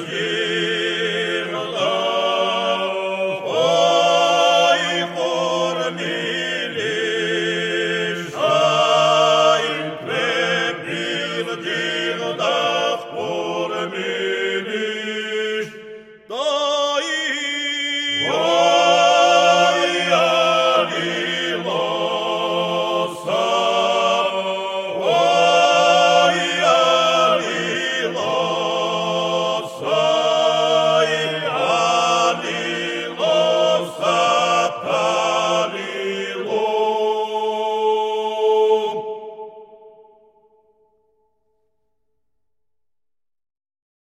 Amém.